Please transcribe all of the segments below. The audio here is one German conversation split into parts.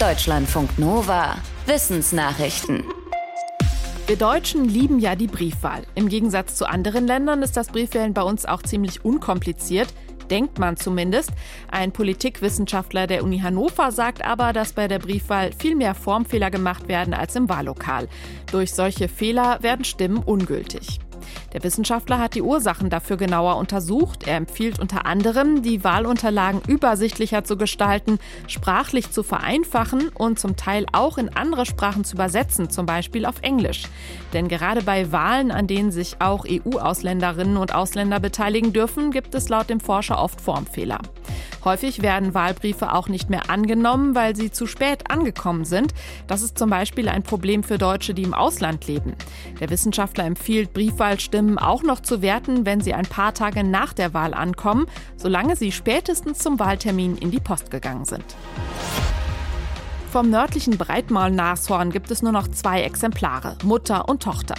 Deutschlandfunk Nova. Wissensnachrichten. Wir Deutschen lieben ja die Briefwahl. Im Gegensatz zu anderen Ländern ist das Briefwählen bei uns auch ziemlich unkompliziert. Denkt man zumindest. Ein Politikwissenschaftler der Uni Hannover sagt aber, dass bei der Briefwahl viel mehr Formfehler gemacht werden als im Wahllokal. Durch solche Fehler werden Stimmen ungültig. Der Wissenschaftler hat die Ursachen dafür genauer untersucht. Er empfiehlt unter anderem, die Wahlunterlagen übersichtlicher zu gestalten, sprachlich zu vereinfachen und zum Teil auch in andere Sprachen zu übersetzen, zum Beispiel auf Englisch. Denn gerade bei Wahlen, an denen sich auch EU-Ausländerinnen und Ausländer beteiligen dürfen, gibt es laut dem Forscher oft Formfehler. Häufig werden Wahlbriefe auch nicht mehr angenommen, weil sie zu spät angekommen sind. Das ist zum Beispiel ein Problem für Deutsche, die im Ausland leben. Der Wissenschaftler empfiehlt, Briefwahlstimmen auch noch zu werten, wenn sie ein paar Tage nach der Wahl ankommen, solange sie spätestens zum Wahltermin in die Post gegangen sind. Vom nördlichen Breitmaulnashorn gibt es nur noch zwei Exemplare, Mutter und Tochter.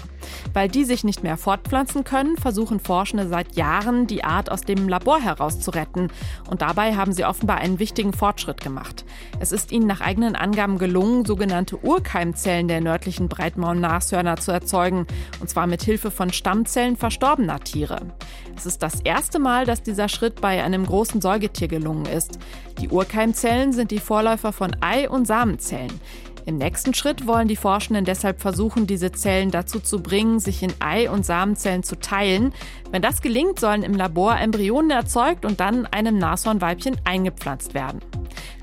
Weil die sich nicht mehr fortpflanzen können, versuchen Forschende seit Jahren, die Art aus dem Labor herauszuretten. Und dabei haben sie offenbar einen wichtigen Fortschritt gemacht. Es ist ihnen nach eigenen Angaben gelungen, sogenannte Urkeimzellen der nördlichen Breitmaulnashörner zu erzeugen. Und zwar mit Hilfe von Stammzellen verstorbener Tiere. Es ist das erste Mal, dass dieser Schritt bei einem großen Säugetier gelungen ist. Die Urkeimzellen sind die Vorläufer von Ei- und Samenzellen. Im nächsten Schritt wollen die Forschenden deshalb versuchen, diese Zellen dazu zu bringen, sich in Ei- und Samenzellen zu teilen. Wenn das gelingt, sollen im Labor Embryonen erzeugt und dann einem Nashornweibchen eingepflanzt werden.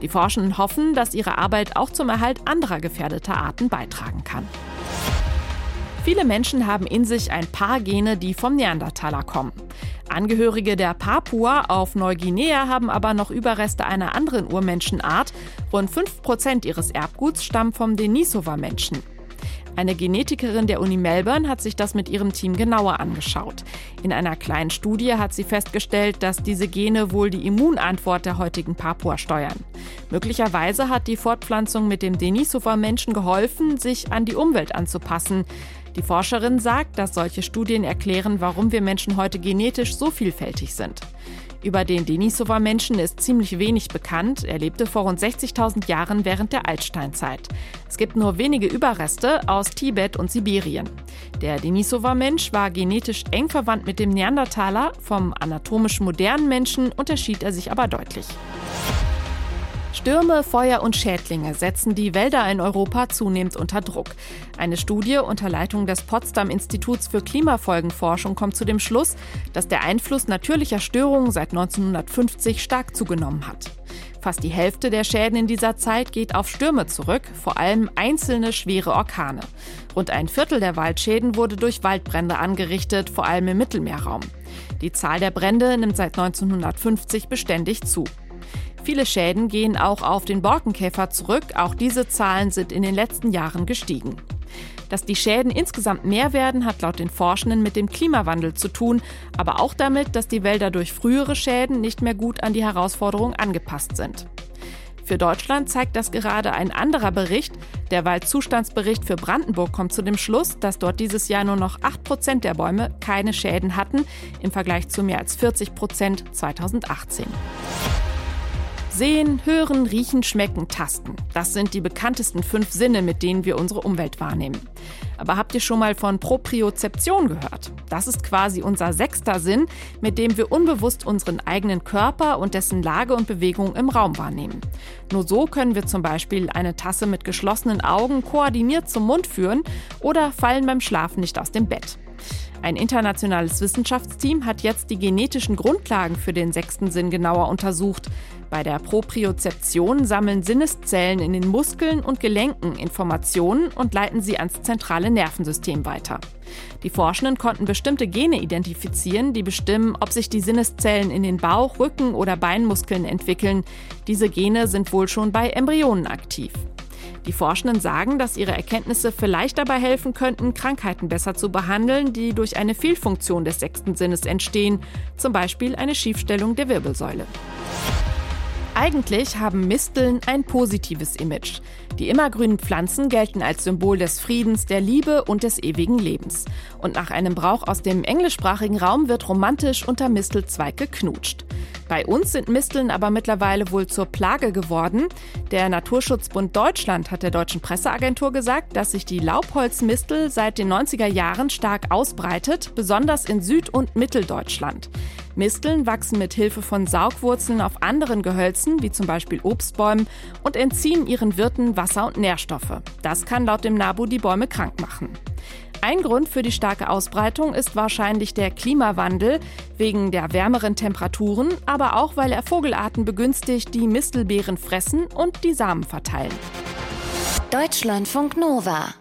Die Forschenden hoffen, dass ihre Arbeit auch zum Erhalt anderer gefährdeter Arten beitragen kann. Viele Menschen haben in sich ein paar Gene, die vom Neandertaler kommen. Angehörige der Papua auf Neuguinea haben aber noch Überreste einer anderen Urmenschenart. Rund 5% ihres Erbguts stammen vom Denisova-Menschen. Eine Genetikerin der Uni Melbourne hat sich das mit ihrem Team genauer angeschaut. In einer kleinen Studie hat sie festgestellt, dass diese Gene wohl die Immunantwort der heutigen Papua steuern. Möglicherweise hat die Fortpflanzung mit dem Denisova-Menschen geholfen, sich an die Umwelt anzupassen. Die Forscherin sagt, dass solche Studien erklären, warum wir Menschen heute genetisch so vielfältig sind. Über den Denisova-Menschen ist ziemlich wenig bekannt. Er lebte vor rund 60.000 Jahren während der Altsteinzeit. Es gibt nur wenige Überreste aus Tibet und Sibirien. Der Denisova-Mensch war genetisch eng verwandt mit dem Neandertaler. Vom anatomisch modernen Menschen unterschied er sich aber deutlich. Stürme, Feuer und Schädlinge setzen die Wälder in Europa zunehmend unter Druck. Eine Studie unter Leitung des Potsdam Instituts für Klimafolgenforschung kommt zu dem Schluss, dass der Einfluss natürlicher Störungen seit 1950 stark zugenommen hat. Fast die Hälfte der Schäden in dieser Zeit geht auf Stürme zurück, vor allem einzelne schwere Orkane. Rund ein Viertel der Waldschäden wurde durch Waldbrände angerichtet, vor allem im Mittelmeerraum. Die Zahl der Brände nimmt seit 1950 beständig zu. Viele Schäden gehen auch auf den Borkenkäfer zurück. Auch diese Zahlen sind in den letzten Jahren gestiegen. Dass die Schäden insgesamt mehr werden, hat laut den Forschenden mit dem Klimawandel zu tun, aber auch damit, dass die Wälder durch frühere Schäden nicht mehr gut an die Herausforderung angepasst sind. Für Deutschland zeigt das gerade ein anderer Bericht. Der Waldzustandsbericht für Brandenburg kommt zu dem Schluss, dass dort dieses Jahr nur noch 8 Prozent der Bäume keine Schäden hatten, im Vergleich zu mehr als 40 Prozent 2018. Sehen, hören, riechen, schmecken, tasten. Das sind die bekanntesten fünf Sinne, mit denen wir unsere Umwelt wahrnehmen. Aber habt ihr schon mal von Propriozeption gehört? Das ist quasi unser sechster Sinn, mit dem wir unbewusst unseren eigenen Körper und dessen Lage und Bewegung im Raum wahrnehmen. Nur so können wir zum Beispiel eine Tasse mit geschlossenen Augen koordiniert zum Mund führen oder fallen beim Schlafen nicht aus dem Bett. Ein internationales Wissenschaftsteam hat jetzt die genetischen Grundlagen für den sechsten Sinn genauer untersucht. Bei der Propriozeption sammeln Sinneszellen in den Muskeln und Gelenken Informationen und leiten sie ans zentrale Nervensystem weiter. Die Forschenden konnten bestimmte Gene identifizieren, die bestimmen, ob sich die Sinneszellen in den Bauch-, Rücken- oder Beinmuskeln entwickeln. Diese Gene sind wohl schon bei Embryonen aktiv. Die Forschenden sagen, dass ihre Erkenntnisse vielleicht dabei helfen könnten, Krankheiten besser zu behandeln, die durch eine Fehlfunktion des sechsten Sinnes entstehen, zum Beispiel eine Schiefstellung der Wirbelsäule. Eigentlich haben Misteln ein positives Image. Die immergrünen Pflanzen gelten als Symbol des Friedens, der Liebe und des ewigen Lebens. Und nach einem Brauch aus dem englischsprachigen Raum wird romantisch unter Mistelzweig geknutscht. Bei uns sind Misteln aber mittlerweile wohl zur Plage geworden. Der Naturschutzbund Deutschland hat der deutschen Presseagentur gesagt, dass sich die Laubholzmistel seit den 90er Jahren stark ausbreitet, besonders in Süd- und Mitteldeutschland. Misteln wachsen mit Hilfe von Saugwurzeln auf anderen Gehölzen, wie zum Beispiel Obstbäumen, und entziehen ihren Wirten Wasser und Nährstoffe. Das kann laut dem NABU die Bäume krank machen. Ein Grund für die starke Ausbreitung ist wahrscheinlich der Klimawandel wegen der wärmeren Temperaturen, aber auch weil er Vogelarten begünstigt, die Mistelbeeren fressen und die Samen verteilen. Deutschlandfunk Nova